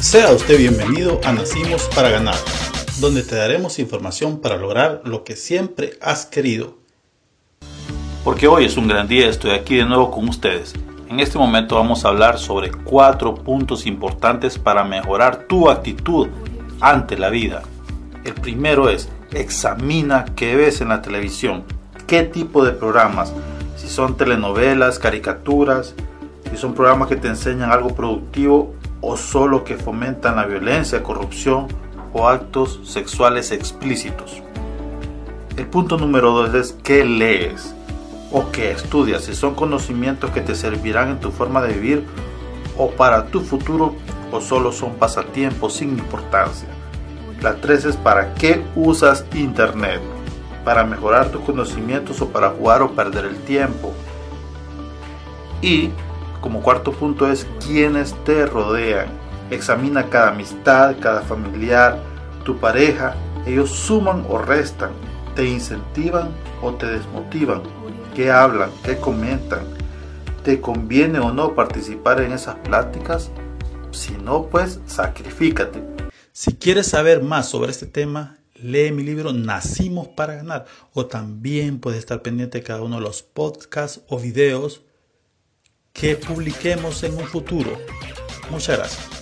Sea usted bienvenido a Nacimos para Ganar, donde te daremos información para lograr lo que siempre has querido. Porque hoy es un gran día, estoy aquí de nuevo con ustedes. En este momento vamos a hablar sobre cuatro puntos importantes para mejorar tu actitud ante la vida. El primero es, examina qué ves en la televisión, qué tipo de programas, si son telenovelas, caricaturas, si son programas que te enseñan algo productivo o solo que fomentan la violencia, corrupción o actos sexuales explícitos. El punto número dos es qué lees o qué estudias, si son conocimientos que te servirán en tu forma de vivir o para tu futuro o solo son pasatiempos sin importancia. La tres es para qué usas internet, para mejorar tus conocimientos o para jugar o perder el tiempo. Y como cuarto punto es quienes te rodean. Examina cada amistad, cada familiar, tu pareja. Ellos suman o restan, te incentivan o te desmotivan. ¿Qué hablan? ¿Qué comentan? ¿Te conviene o no participar en esas pláticas? Si no, pues sacrifícate. Si quieres saber más sobre este tema, lee mi libro Nacimos para ganar o también puedes estar pendiente de cada uno de los podcasts o videos que publiquemos en un futuro. Muchas gracias.